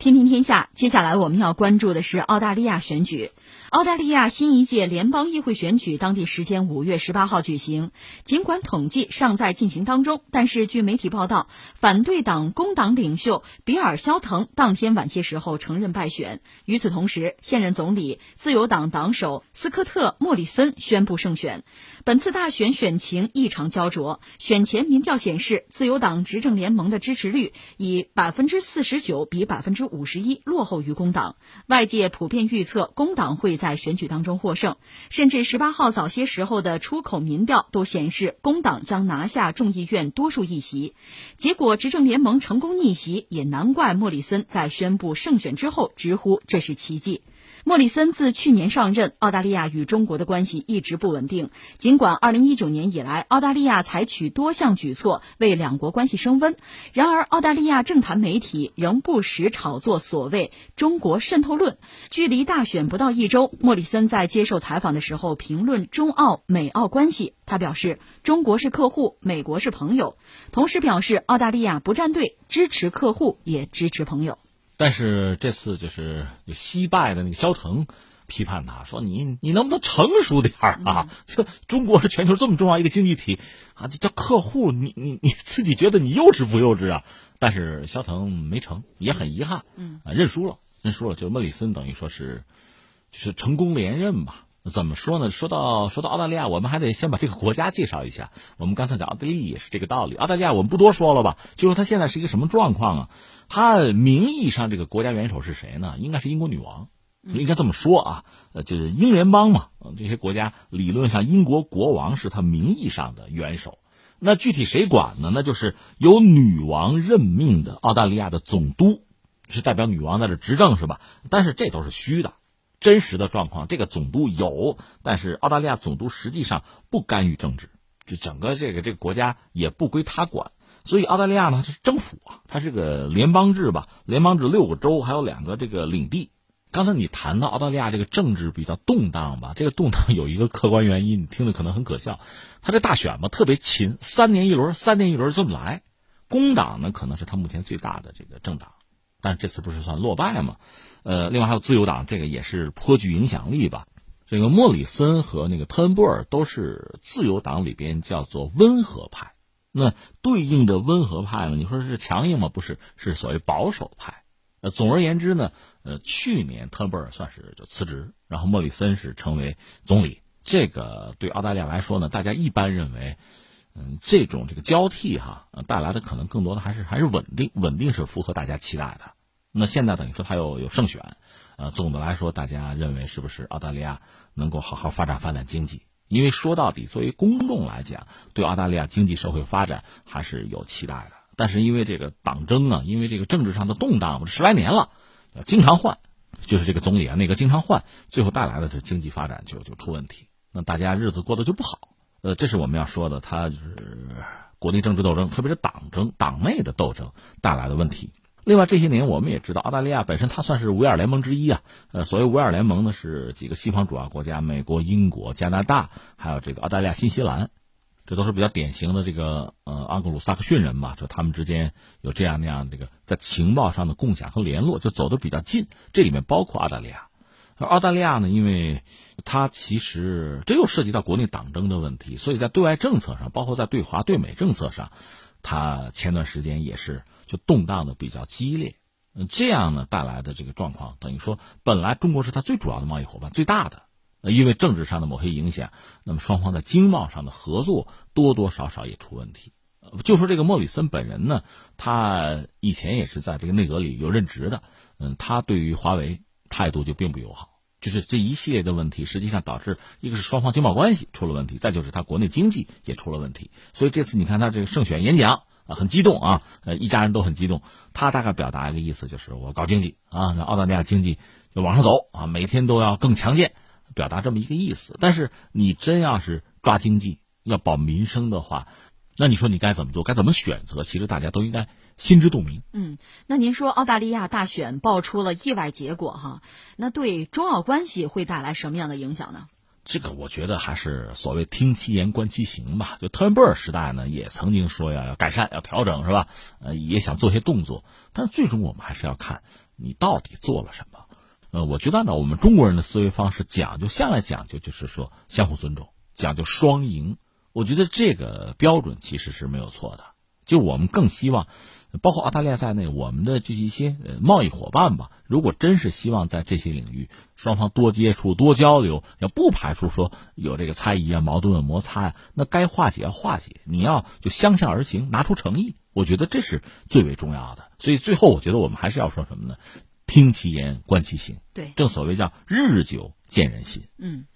听听天下，接下来我们要关注的是澳大利亚选举。澳大利亚新一届联邦议会选举当地时间五月十八号举行。尽管统计尚在进行当中，但是据媒体报道，反对党工党领袖比尔·肖腾当天晚些时候承认败选。与此同时，现任总理自由党党首斯科特·莫里森宣布胜选。本次大选选情异常焦灼，选前民调显示，自由党执政联盟的支持率以百分之四十九比百分之。五十一落后于工党，外界普遍预测工党会在选举当中获胜，甚至十八号早些时候的出口民调都显示工党将拿下众议院多数议席。结果执政联盟成功逆袭，也难怪莫里森在宣布胜选之后直呼这是奇迹。莫里森自去年上任，澳大利亚与中国的关系一直不稳定。尽管2019年以来，澳大利亚采取多项举措为两国关系升温，然而澳大利亚政坛媒体仍不时炒作所谓“中国渗透论”。距离大选不到一周，莫里森在接受采访的时候评论中澳、美澳关系，他表示：“中国是客户，美国是朋友。”同时表示，澳大利亚不站队，支持客户，也支持朋友。但是这次就是就惜败的那个萧腾批判他说：“你你能不能成熟点儿啊？这中国是全球这么重要一个经济体啊，这叫客户，你你你自己觉得你幼稚不幼稚啊？”但是萧腾没成，也很遗憾，嗯啊，认输了，认输了。就莫里森等于说是就是成功连任吧？怎么说呢？说到说到澳大利亚，我们还得先把这个国家介绍一下。我们刚才讲奥地利也是这个道理。澳大利亚我们不多说了吧？就说它现在是一个什么状况啊？它名义上这个国家元首是谁呢？应该是英国女王，应该这么说啊。呃，就是英联邦嘛，这些国家理论上英国国王是他名义上的元首。那具体谁管呢？那就是由女王任命的澳大利亚的总督，是代表女王在这执政是吧？但是这都是虚的，真实的状况这个总督有，但是澳大利亚总督实际上不干预政治，就整个这个这个国家也不归他管。所以澳大利亚呢，是政府啊，它是个联邦制吧？联邦制六个州，还有两个这个领地。刚才你谈到澳大利亚这个政治比较动荡吧？这个动荡有一个客观原因，你听着可能很可笑。它这大选嘛，特别勤，三年一轮，三年一轮这么来。工党呢，可能是它目前最大的这个政党，但这次不是算落败嘛？呃，另外还有自由党，这个也是颇具影响力吧？这个莫里森和那个特恩布尔都是自由党里边叫做温和派。那对应的温和派呢？你说是强硬吗？不是，是所谓保守派。呃，总而言之呢，呃，去年特恩布尔算是就辞职，然后莫里森是成为总理。这个对澳大利亚来说呢，大家一般认为，这种这个交替哈，带来的可能更多的还是还是稳定，稳定是符合大家期待的。那现在等于说他又有胜选，呃，总的来说，大家认为是不是澳大利亚能够好好发展发展经济？因为说到底，作为公众来讲，对澳大利亚经济社会发展还是有期待的。但是因为这个党争啊，因为这个政治上的动荡，十来年了，经常换，就是这个总理啊，那个经常换，最后带来的这经济发展就就出问题，那大家日子过得就不好。呃，这是我们要说的，它就是国内政治斗争，特别是党争、党内的斗争带来的问题。另外这些年我们也知道，澳大利亚本身它算是五眼联盟之一啊。呃，所谓五眼联盟呢，是几个西方主要国家：美国、英国、加拿大，还有这个澳大利亚、新西兰，这都是比较典型的这个呃盎格鲁撒克逊人吧？就他们之间有这样那样这个在情报上的共享和联络，就走得比较近。这里面包括澳大利亚。而澳大利亚呢，因为它其实这又涉及到国内党争的问题，所以在对外政策上，包括在对华对美政策上，它前段时间也是。就动荡的比较激烈，嗯，这样呢带来的这个状况，等于说本来中国是它最主要的贸易伙伴，最大的，因为政治上的某些影响，那么双方在经贸上的合作多多少少也出问题。就说这个莫里森本人呢，他以前也是在这个内阁里有任职的，嗯，他对于华为态度就并不友好，就是这一系列的问题，实际上导致一个是双方经贸关系出了问题，再就是他国内经济也出了问题。所以这次你看他这个胜选演讲啊。很激动啊，呃，一家人都很激动。他大概表达一个意思，就是我搞经济啊，让澳大利亚经济就往上走啊，每天都要更强健，表达这么一个意思。但是你真要是抓经济、要保民生的话，那你说你该怎么做？该怎么选择？其实大家都应该心知肚明。嗯，那您说澳大利亚大选爆出了意外结果哈，那对中澳关系会带来什么样的影响呢？这个我觉得还是所谓听其言观其行吧。就特恩布尔时代呢，也曾经说要要改善、要调整，是吧？呃，也想做些动作。但最终我们还是要看你到底做了什么？呃，我觉得呢，我们中国人的思维方式讲究，向来讲究就是说相互尊重，讲究双赢。我觉得这个标准其实是没有错的。就我们更希望，包括澳大利亚在内，我们的这一些贸易伙伴吧，如果真是希望在这些领域双方多接触、多交流，要不排除说有这个猜疑啊、矛盾啊、摩擦呀，那该化解要化解，你要就相向而行，拿出诚意，我觉得这是最为重要的。所以最后，我觉得我们还是要说什么呢？听其言，观其行。对，正所谓叫日久见人心。嗯。